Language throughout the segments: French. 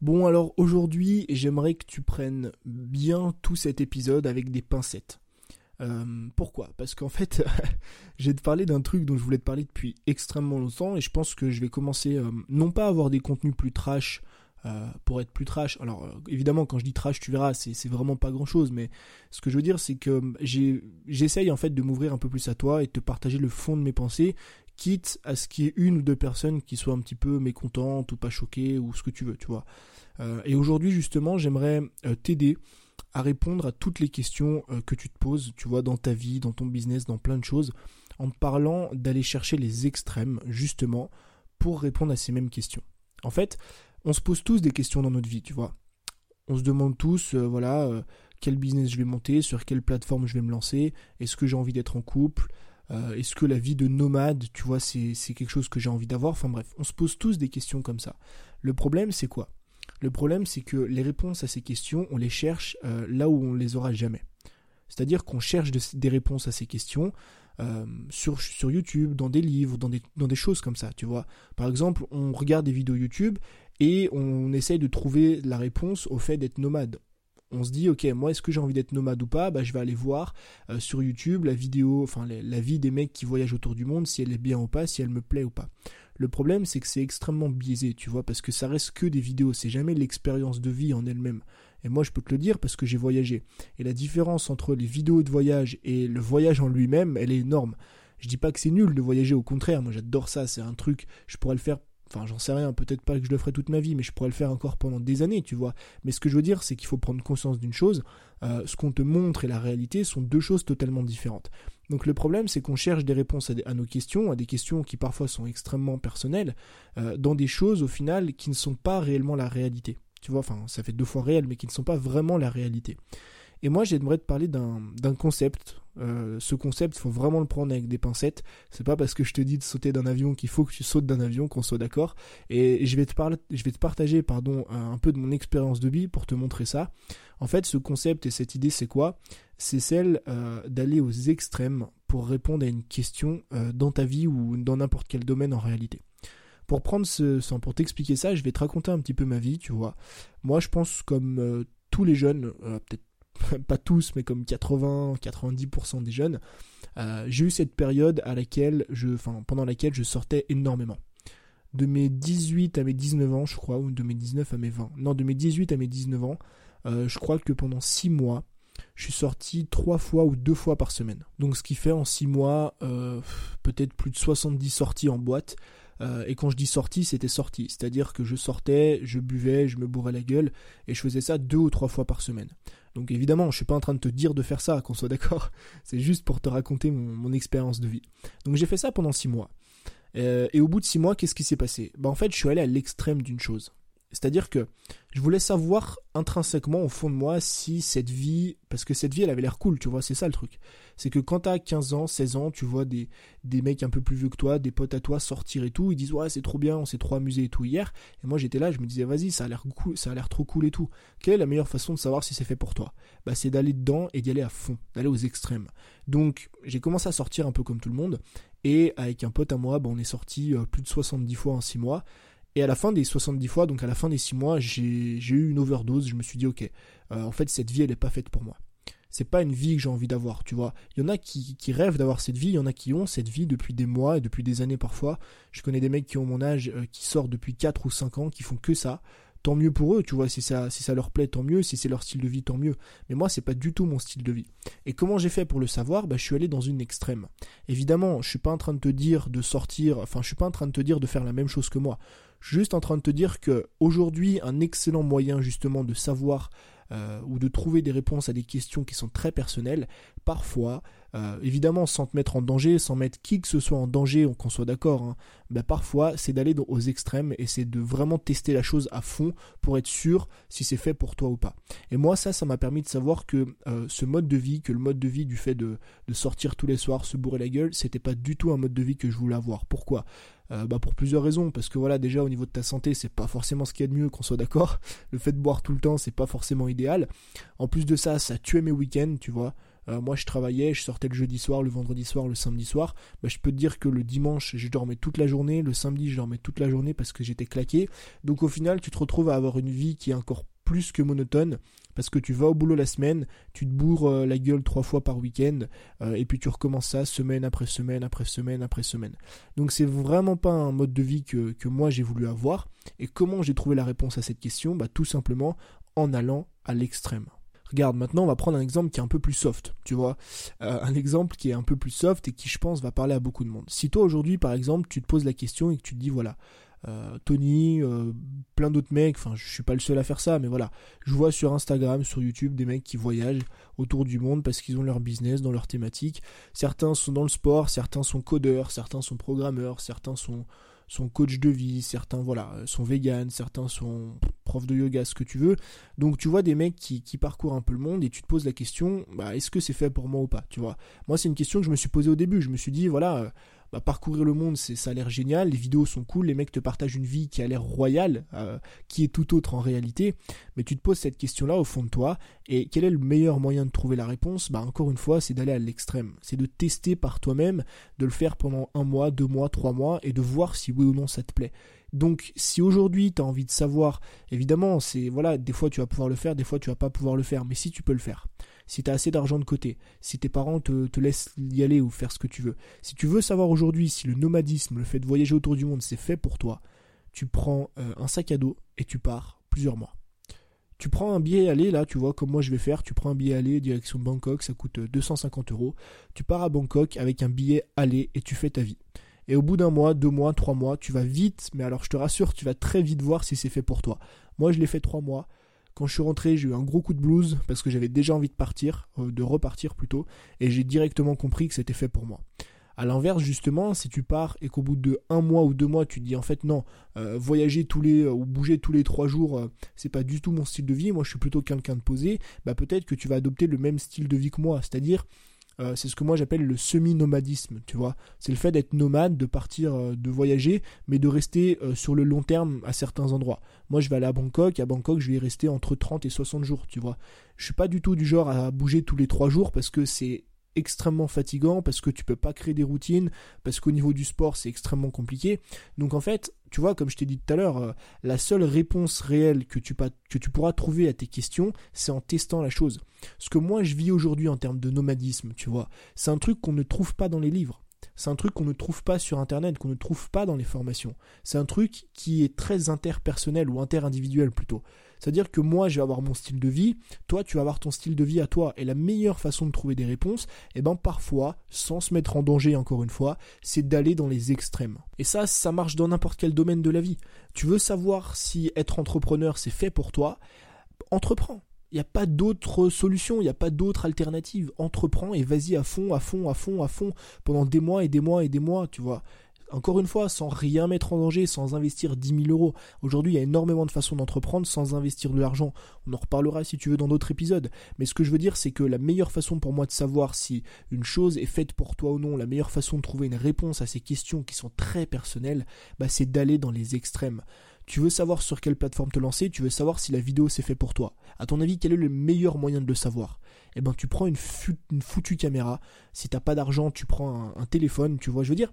Bon alors aujourd'hui j'aimerais que tu prennes bien tout cet épisode avec des pincettes. Euh, pourquoi? Parce qu'en fait j'ai te parler d'un truc dont je voulais te parler depuis extrêmement longtemps et je pense que je vais commencer euh, non pas à avoir des contenus plus trash euh, pour être plus trash. Alors évidemment quand je dis trash tu verras c'est vraiment pas grand chose mais ce que je veux dire c'est que j'essaye en fait de m'ouvrir un peu plus à toi et de te partager le fond de mes pensées quitte à ce qu'il y ait une ou deux personnes qui soient un petit peu mécontentes ou pas choquées ou ce que tu veux, tu vois. Euh, et aujourd'hui, justement, j'aimerais euh, t'aider à répondre à toutes les questions euh, que tu te poses, tu vois, dans ta vie, dans ton business, dans plein de choses, en parlant d'aller chercher les extrêmes, justement, pour répondre à ces mêmes questions. En fait, on se pose tous des questions dans notre vie, tu vois. On se demande tous, voilà, quel business je vais monter, sur quelle plateforme je vais me lancer, est-ce que j'ai envie d'être en couple, euh, est-ce que la vie de nomade, tu vois, c'est quelque chose que j'ai envie d'avoir? Enfin bref, on se pose tous des questions comme ça. Le problème, c'est quoi? Le problème, c'est que les réponses à ces questions, on les cherche euh, là où on les aura jamais. C'est-à-dire qu'on cherche des réponses à ces questions euh, sur, sur YouTube, dans des livres, dans des, dans des choses comme ça, tu vois. Par exemple, on regarde des vidéos YouTube et on essaye de trouver la réponse au fait d'être nomade on se dit ok moi est-ce que j'ai envie d'être nomade ou pas? Bah je vais aller voir euh, sur YouTube la vidéo enfin la, vie des mecs qui voyagent autour du monde si elle est bien ou pas si elle me plaît ou pas. Le problème c'est que c'est extrêmement biaisé tu vois parce que ça reste que des vidéos c'est jamais l'expérience de vie en elle-même. Et moi je peux te le dire parce que j'ai voyagé. Et la différence entre les vidéos de voyage et le voyage en lui-même elle est énorme. Je dis pas que c'est nul de voyager, au contraire, moi j'adore ça, c'est un truc, je pourrais le faire Enfin, j'en sais rien, peut-être pas que je le ferai toute ma vie, mais je pourrais le faire encore pendant des années, tu vois. Mais ce que je veux dire, c'est qu'il faut prendre conscience d'une chose, euh, ce qu'on te montre et la réalité sont deux choses totalement différentes. Donc le problème, c'est qu'on cherche des réponses à, nos questions, à des questions qui parfois sont extrêmement personnelles, euh, dans des choses au final qui ne sont pas réellement la réalité. Tu vois, enfin, ça fait deux fois réel, mais qui ne sont pas vraiment la réalité. Et moi, j'aimerais te parler d'un concept. Euh, ce concept, il faut vraiment le prendre avec des pincettes. C'est pas parce que je te dis de sauter d'un avion qu'il faut que tu sautes d'un avion, qu'on soit d'accord. Et je vais te parler, je vais te partager, pardon, un peu de mon expérience de vie pour te montrer ça. En fait, ce concept et cette idée, c'est quoi? C'est celle euh, d'aller aux extrêmes pour répondre à une question euh, dans ta vie ou dans n'importe quel domaine en réalité. Pour prendre ce, pour t'expliquer ça, je vais te raconter un petit peu ma vie, tu vois. Moi, je pense comme tous les jeunes, peut-être pas tous, mais comme 80-90% des jeunes, euh, j'ai eu cette période à laquelle enfin, pendant laquelle je sortais énormément. De mes 18 à mes 19 ans, je crois, ou de mes 19 à mes 20. Non, de mes 18 à mes 19 ans, euh, je crois que pendant 6 mois, je suis sorti 3 fois ou 2 fois par semaine. Donc ce qui fait en 6 mois, euh, peut-être plus de 70 sorties en boîte. et quand je dis sortie, c'était sortie. C'est-à-dire que je sortais, je buvais, je me bourrais la gueule, et je faisais ça deux ou trois fois par semaine. Donc évidemment, je suis pas en train de te dire de faire ça, qu'on soit d'accord. C'est juste pour te raconter mon, expérience de vie. Donc j'ai fait ça pendant six mois. Euh, et au bout de six mois, qu'est-ce qui s'est passé? Bah en fait, je suis allé à l'extrême d'une chose. C'est-à-dire que je voulais savoir intrinsèquement au fond de moi si cette vie, parce que cette vie elle avait l'air cool, tu vois, c'est ça le truc. C'est que quand t'as 15 ans, 16 ans, tu vois des, des mecs un peu plus vieux que toi, des potes à toi sortir et tout, ils disent ouais c'est trop bien, on s'est trop amusé et tout hier. Et moi j'étais là, je me disais vas-y, ça a l'air cool, ça a l'air trop cool et tout. Quelle est la meilleure façon de savoir si c'est fait pour toi? Bah c'est d'aller dedans et d'y aller à fond, d'aller aux extrêmes. Donc j'ai commencé à sortir un peu comme tout le monde, et avec un pote à moi, bah, on est sorti euh, plus de 70 fois en 6 mois. Et à la fin des 70 fois, donc à la fin des 6 mois, j'ai eu une overdose. Je me suis dit, ok, euh, en fait, cette vie, elle n'est pas faite pour moi. C'est pas une vie que j'ai envie d'avoir, tu vois. Il y en a qui, rêvent d'avoir cette vie, il y en a qui ont cette vie depuis des mois et depuis des années parfois. Je connais des mecs qui ont mon âge, euh, qui sortent depuis 4 ou 5 ans, qui font que ça tant mieux pour eux, tu vois, si ça, si ça leur plaît, tant mieux, si c'est leur style de vie, tant mieux. Mais moi, c'est pas du tout mon style de vie. Et comment j'ai fait pour le savoir? Bah, Je suis allé dans une extrême. Évidemment, je suis pas en train de te dire de sortir, enfin, je suis pas en train de te dire de faire la même chose que moi. Juste en train de te dire que aujourd'hui, un excellent moyen justement de savoir euh, ou de trouver des réponses à des questions qui sont très personnelles, parfois, euh, évidemment sans te mettre en danger, sans mettre qui que ce soit en danger, qu'on soit d'accord, hein, bah, parfois c'est d'aller aux extrêmes et c'est de vraiment tester la chose à fond pour être sûr si c'est fait pour toi ou pas. Et moi ça, ça m'a permis de savoir que euh, ce mode de vie, que le mode de vie du fait de, sortir tous les soirs, se bourrer la gueule, c'était pas du tout un mode de vie que je voulais avoir. Pourquoi? Euh, bah pour plusieurs raisons parce que voilà déjà au niveau de ta santé c'est pas forcément ce qu'il y a de mieux qu'on soit d'accord le fait de boire tout le temps c'est pas forcément idéal en plus de ça ça tuait mes week-ends tu vois Euh, moi, je travaillais, je sortais le jeudi soir, le vendredi soir, le samedi soir. Bah, je peux te dire que le dimanche, je dormais toute la journée, le samedi, je dormais toute la journée parce que j'étais claqué. Donc au final, tu te retrouves à avoir une vie qui est encore plus que monotone parce que tu vas au boulot la semaine, tu te bourres euh, la gueule trois fois par week-end euh, et puis tu recommences ça semaine après semaine après semaine après semaine. Donc c'est vraiment pas un mode de vie que, moi j'ai voulu avoir. Et comment j'ai trouvé la réponse à cette question? Bah tout simplement en allant à l'extrême. Regarde, maintenant on va prendre un exemple qui est un peu plus soft, tu vois. Euh, un exemple qui est un peu plus soft et qui je pense va parler à beaucoup de monde. Si toi aujourd'hui par exemple tu te poses la question et que tu te dis voilà, euh, Tony, euh, plein d'autres mecs, enfin je suis pas le seul à faire ça, mais voilà, je vois sur Instagram, sur YouTube des mecs qui voyagent autour du monde parce qu'ils ont leur business dans leur thématique. Certains sont dans le sport, certains sont codeurs, certains sont programmeurs, certains sont, sont coach de vie, certains voilà sont vegan, certains sont profs de yoga, ce que tu veux. Donc tu vois des mecs qui, qui parcourent un peu le monde et tu te poses la question, bah, est-ce que c'est fait pour moi ou pas, tu vois? Moi c'est une question que je me suis posée au début, je me suis dit voilà euh, bah, parcourir le monde, c'est ça a l'air génial, les vidéos sont cool, les mecs te partagent une vie qui a l'air royale, euh, qui est tout autre en réalité, mais tu te poses cette question-là au fond de toi, et quel est le meilleur moyen de trouver la réponse? Bah encore une fois, c'est d'aller à l'extrême, c'est de tester par toi-même, de le faire pendant un mois, deux mois, trois mois, et de voir si oui ou non ça te plaît. Donc si aujourd'hui tu as envie de savoir, évidemment, c'est voilà, des fois tu vas pouvoir le faire, des fois tu vas pas pouvoir le faire, mais si tu peux le faire si tu as assez d'argent de côté, si tes parents te, laissent y aller ou faire ce que tu veux, si tu veux savoir aujourd'hui si le nomadisme, le fait de voyager autour du monde, c'est fait pour toi, tu prends euh, un sac à dos et tu pars plusieurs mois. Tu prends un billet aller, là, tu vois, comme moi je vais faire, tu prends un billet aller direction Bangkok, ça coûte 250 euh, euros. Tu pars à Bangkok avec un billet aller et tu fais ta vie. Et au bout d'un mois, deux mois, trois mois, tu vas vite, mais alors je te rassure, tu vas très vite voir si c'est fait pour toi. Moi, je l'ai fait trois mois. Quand je suis rentré, j'ai eu un gros coup de blues parce que j'avais déjà envie de partir, euh, de repartir plutôt, et j'ai directement compris que c'était fait pour moi. À l'inverse, justement, si tu pars et qu'au bout de un mois ou deux mois, tu te dis en fait non, euh, voyager tous les ou bouger tous les trois jours, euh, c'est pas du tout mon style de vie. Moi, je suis plutôt quelqu'un de posé. Bah peut-être que tu vas adopter le même style de vie que moi, c'est-à-dire euh, c'est ce que moi j'appelle le semi-nomadisme, tu vois. C'est le fait d'être nomade, de partir, euh, de voyager, mais de rester euh, sur le long terme à certains endroits. Moi je vais aller à Bangkok, à Bangkok je vais y rester entre 30 et 60 jours, tu vois. Je suis pas du tout du genre à bouger tous les 3 jours parce que c'est extrêmement fatigant parce que tu peux pas créer des routines, parce qu'au niveau du sport c'est extrêmement compliqué. Donc en fait, tu vois, comme je t'ai dit tout à l'heure, euh, la seule réponse réelle que tu, que tu pourras trouver à tes questions, c'est en testant la chose. Ce que moi je vis aujourd'hui en termes de nomadisme, tu vois, c'est un truc qu'on ne trouve pas dans les livres. C'est un truc qu'on ne trouve pas sur Internet, qu'on ne trouve pas dans les formations. C'est un truc qui est très interpersonnel ou interindividuel plutôt. C'est-à-dire que moi, je vais avoir mon style de vie, toi, tu vas avoir ton style de vie à toi. Et la meilleure façon de trouver des réponses, eh ben, parfois, sans se mettre en danger encore une fois, c'est d'aller dans les extrêmes. Et ça, ça marche dans n'importe quel domaine de la vie. Tu veux savoir si être entrepreneur, c'est fait pour toi, entreprends. Il n'y a pas d'autre solution, il n'y a pas d'autre alternative. Entreprends et vas-y à fond, à fond, à fond, à fond, pendant des mois et des mois et des mois, tu vois. Encore une fois, sans rien mettre en danger, sans investir 10 000 euros. Aujourd'hui, il y a énormément de façons d'entreprendre sans investir de l'argent. On en reparlera si tu veux dans d'autres épisodes. Mais ce que je veux dire, c'est que la meilleure façon pour moi de savoir si une chose est faite pour toi ou non, la meilleure façon de trouver une réponse à ces questions qui sont très personnelles, bah, c'est d'aller dans les extrêmes. Tu veux savoir sur quelle plateforme te lancer, tu veux savoir si la vidéo s'est fait pour toi. À ton avis, quel est le meilleur moyen de le savoir? Eh ben, tu prends une, foutue caméra. Si t'as pas d'argent, tu prends un téléphone, tu vois, je veux dire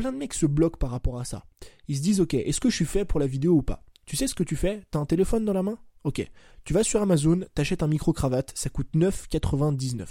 plein de mecs se bloquent par rapport à ça. Ils se disent, ok, est-ce que je suis fait pour la vidéo ou pas? Tu sais ce que tu fais? T'as un téléphone dans la main? Ok. Tu vas sur Amazon, t'achètes un micro-cravate, ça coûte 9,99.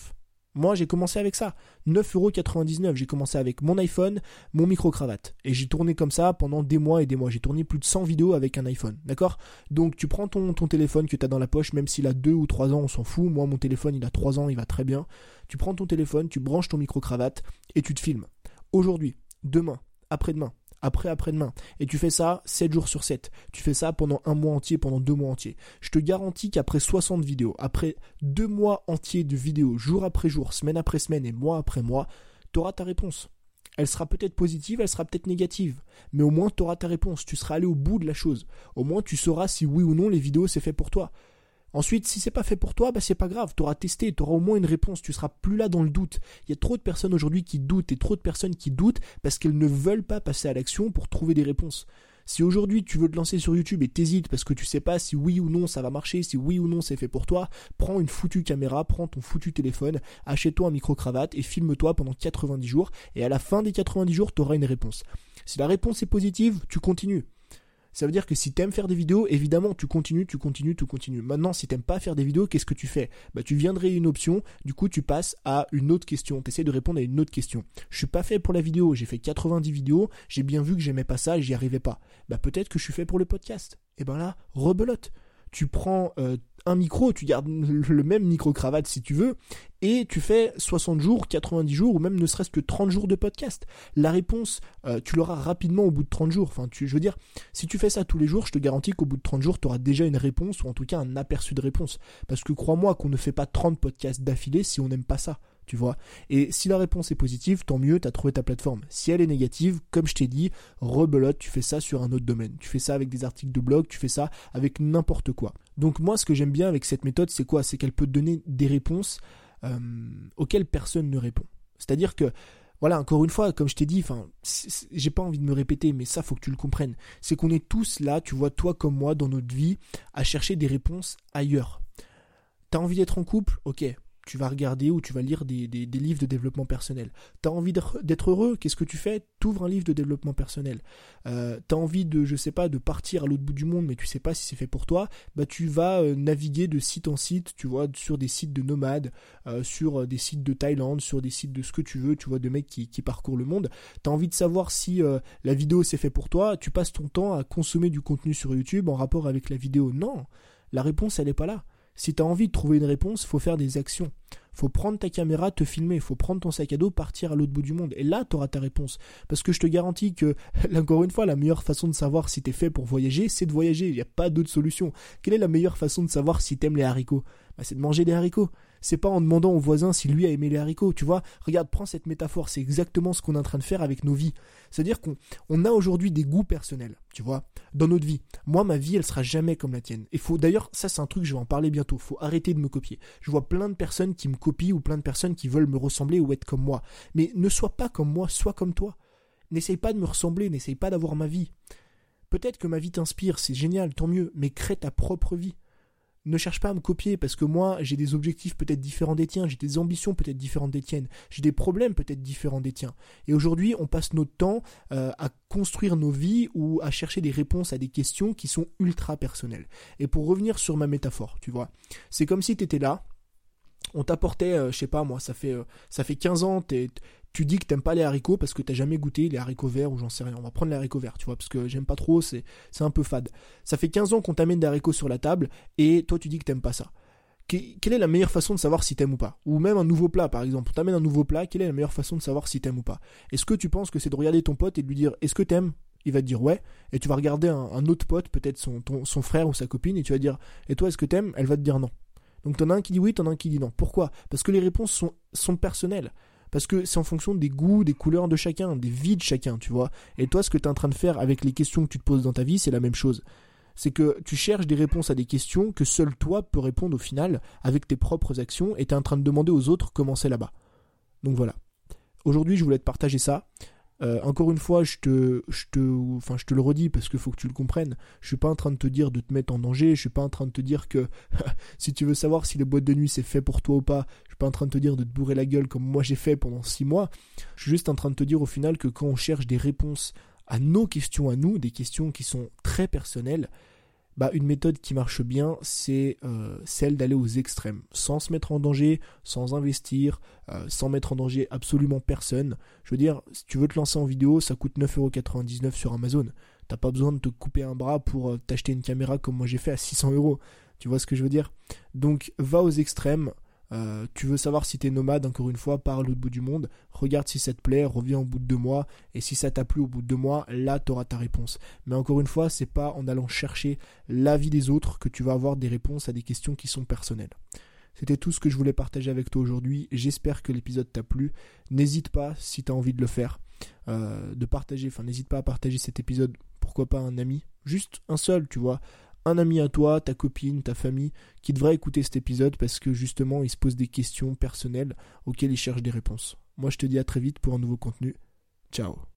Moi, j'ai commencé avec ça. 9,99€. J'ai commencé avec mon iPhone, mon micro-cravate. Et j'ai tourné comme ça pendant des mois et des mois. J'ai tourné plus de 100 vidéos avec un iPhone. D'accord? Donc, tu prends ton, téléphone que tu as dans la poche, même s'il a 2 ou 3 ans, on s'en fout. Moi, mon téléphone, il a 3 ans, il va très bien. Tu prends ton téléphone, tu branches ton micro-cravate et tu te filmes. Aujourd'hui, demain, après-demain, après après-demain. Et tu fais ça 7 jours sur 7. Tu fais ça pendant un mois entier, pendant deux mois entiers. Je te garantis qu'après 60 vidéos, après deux mois entiers de vidéos, jour après jour, semaine après semaine et mois après mois, tu auras ta réponse. Elle sera peut-être positive, elle sera peut-être négative. Mais au moins tu auras ta réponse. Tu seras allé au bout de la chose. Au moins tu sauras si oui ou non les vidéos c'est fait pour toi. Ensuite, si c'est pas fait pour toi, bah c'est pas grave, tu testé, tu auras au moins une réponse, tu seras plus là dans le doute. Il y a trop de personnes aujourd'hui qui doutent et trop de personnes qui doutent parce qu'elles ne veulent pas passer à l'action pour trouver des réponses. Si aujourd'hui tu veux te lancer sur YouTube et t'hésites parce que tu sais pas si oui ou non ça va marcher, si oui ou non c'est fait pour toi, prends une foutue caméra, prends ton foutu téléphone, achète-toi un micro-cravate et filme-toi pendant 90 jours et à la fin des 90 jours, tu auras une réponse. Si la réponse est positive, tu continues. Ça veut dire que si t'aimes faire des vidéos, évidemment, tu continues, tu continues, tu continues. Maintenant, si t'aimes pas faire des vidéos, qu'est-ce que tu fais? Bah, tu viendrais une option, du coup, tu passes à une autre question. T'essaies de répondre à une autre question. Je suis pas fait pour la vidéo, j'ai fait 90 vidéos, j'ai bien vu que j'aimais pas ça et j'y arrivais pas. Bah, peut-être que je suis fait pour le podcast. Et ben là, rebelote tu prends euh, micro, tu gardes le même micro-cravate si tu veux, et tu fais 60 jours, 90 jours, ou même ne serait-ce que 30 jours de podcast. La réponse, euh, tu l'auras rapidement au bout de 30 jours. Enfin, tu, je veux dire, si tu fais ça tous les jours, je te garantis qu'au bout de 30 jours, tu auras déjà une réponse, ou en tout cas un aperçu de réponse. Parce que crois-moi qu'on ne fait pas 30 podcasts d'affilée si on n'aime pas ça tu vois. Et si la réponse est positive, tant mieux, t'as trouvé ta plateforme. Si elle est négative, comme je t'ai dit, rebelote, tu fais ça sur un autre domaine. Tu fais ça avec des articles de blog, tu fais ça avec n'importe quoi. Donc moi, ce que j'aime bien avec cette méthode, c'est quoi? C'est qu'elle peut donner des réponses euh, auxquelles personne ne répond. C'est-à-dire que voilà, encore une fois, comme je t'ai dit, enfin, j'ai pas envie de me répéter, mais ça, faut que tu le comprennes. C'est qu'on est tous là, tu vois, toi comme moi, dans notre vie, à chercher des réponses ailleurs. T'as envie d'être en couple? Ok, tu vas regarder ou tu vas lire des, livres de développement personnel. T'as envie d'être heureux, qu'est-ce que tu fais? T'ouvres un livre de développement personnel. Euh, t'as envie de, je sais pas, de partir à l'autre bout du monde, mais tu sais pas si c'est fait pour toi, bah tu vas euh, naviguer de site en site, tu vois, sur des sites de nomades, euh, sur des sites de Thaïlande, sur des sites de ce que tu veux, tu vois, de mecs qui, qui parcourent le monde. T'as envie de savoir si la vidéo c'est fait pour toi, tu passes ton temps à consommer du contenu sur YouTube en rapport avec la vidéo. Non, la réponse elle est pas là. Si tu as envie de trouver une réponse, faut faire des actions. Faut prendre ta caméra, te filmer, faut prendre ton sac à dos, partir à l'autre bout du monde. Et là, tu auras ta réponse. Parce que je te garantis que, encore une fois, la meilleure façon de savoir si tu es fait pour voyager, c'est de voyager. Il n'y a pas d'autre solution. Quelle est la meilleure façon de savoir si t'aimes les haricots? Bah, C'est de manger des haricots c'est pas en demandant au voisin si lui a aimé les haricots, tu vois. Regarde, prends cette métaphore, c'est exactement ce qu'on est en train de faire avec nos vies. C'est-à-dire qu'on a aujourd'hui des goûts personnels, tu vois, dans notre vie. Moi, ma vie, elle sera jamais comme la tienne. Et faut, d'ailleurs, ça c'est un truc, je vais en parler bientôt, faut arrêter de me copier. Je vois plein de personnes qui me copient ou plein de personnes qui veulent me ressembler ou être comme moi. Mais ne sois pas comme moi, sois comme toi. N'essaye pas de me ressembler, n'essaye pas d'avoir ma vie. Peut-être que ma vie t'inspire, c'est génial, tant mieux, mais crée ta propre vie ne cherche pas à me copier parce que moi j'ai des objectifs peut-être différents des tiens, j'ai des ambitions peut-être différentes des tiennes, j'ai des problèmes peut-être différents des tiens. Et aujourd'hui on passe notre temps euh, à construire nos vies ou à chercher des réponses à des questions qui sont ultra personnelles. Et pour revenir sur ma métaphore, tu vois, c'est comme si tu étais là, on t'apportait, euh, je sais pas moi, ça fait, euh, ça fait 15 ans, t'es tu dis que t'aimes pas les haricots parce que t'as jamais goûté les haricots verts ou j'en sais rien. On va prendre les haricots verts, tu vois, parce que j'aime pas trop, c'est, un peu fade. Ça fait 15 ans qu'on t'amène des haricots sur la table et toi tu dis que t'aimes pas ça. quelle est la meilleure façon de savoir si t'aimes ou pas? Ou même un nouveau plat par exemple. On t'amène un nouveau plat, quelle est la meilleure façon de savoir si t'aimes ou pas? Est-ce que tu penses que c'est de regarder ton pote et de lui dire est-ce que t'aimes? Il va te dire ouais, et tu vas regarder un, autre pote, peut-être son, son frère ou sa copine, et tu vas dire et toi est-ce que t'aimes? Elle va te dire non. Donc t'en as un qui dit oui, t'en as un qui dit non. Pourquoi? Parce que les réponses sont, sont personnelles. Parce que c'est en fonction des goûts, des couleurs de chacun, des vies de chacun, tu vois. Et toi, ce que tu es en train de faire avec les questions que tu te poses dans ta vie, c'est la même chose. C'est que tu cherches des réponses à des questions que seul toi peux répondre au final avec tes propres actions et tu es en train de demander aux autres comment c'est là-bas. Donc voilà. Aujourd'hui, je voulais te partager ça. Euh, encore une fois, je te, je te, enfin, je te le redis parce qu'il faut que tu le comprennes. Je suis pas en train de te dire de te mettre en danger. Je suis pas en train de te dire que si tu veux savoir si les boîtes de nuit c'est fait pour toi ou pas, je suis pas en train de te dire de te bourrer la gueule comme moi j'ai fait pendant six mois. Je suis juste en train de te dire au final que quand on cherche des réponses à nos questions à nous, des questions qui sont très personnelles, bah, une méthode qui marche bien, c'est euh, celle d'aller aux extrêmes, sans se mettre en danger, sans investir, euh, sans mettre en danger absolument personne. Je veux dire, si tu veux te lancer en vidéo, ça coûte 9,99€ sur Amazon. T'as pas besoin de te couper un bras pour euh, t'acheter une caméra comme moi j'ai fait à 600 euros. Tu vois ce que je veux dire? Donc va aux extrêmes. Euh, tu veux savoir si t'es nomade, encore une fois, par l'autre bout du monde. Regarde si ça te plaît, reviens au bout de deux mois. Et si ça t'a plu au bout de deux mois, là, t'auras ta réponse. Mais encore une fois, c'est pas en allant chercher l'avis des autres que tu vas avoir des réponses à des questions qui sont personnelles. C'était tout ce que je voulais partager avec toi aujourd'hui. J'espère que l'épisode t'a plu. N'hésite pas, si t'as envie de le faire, euh, de partager. Enfin, n'hésite pas à partager cet épisode. Pourquoi pas un ami Juste un seul, tu vois un ami à toi, ta copine, ta famille, qui devrait écouter cet épisode parce que justement il se pose des questions personnelles auxquelles il cherche des réponses. Moi je te dis à très vite pour un nouveau contenu. Ciao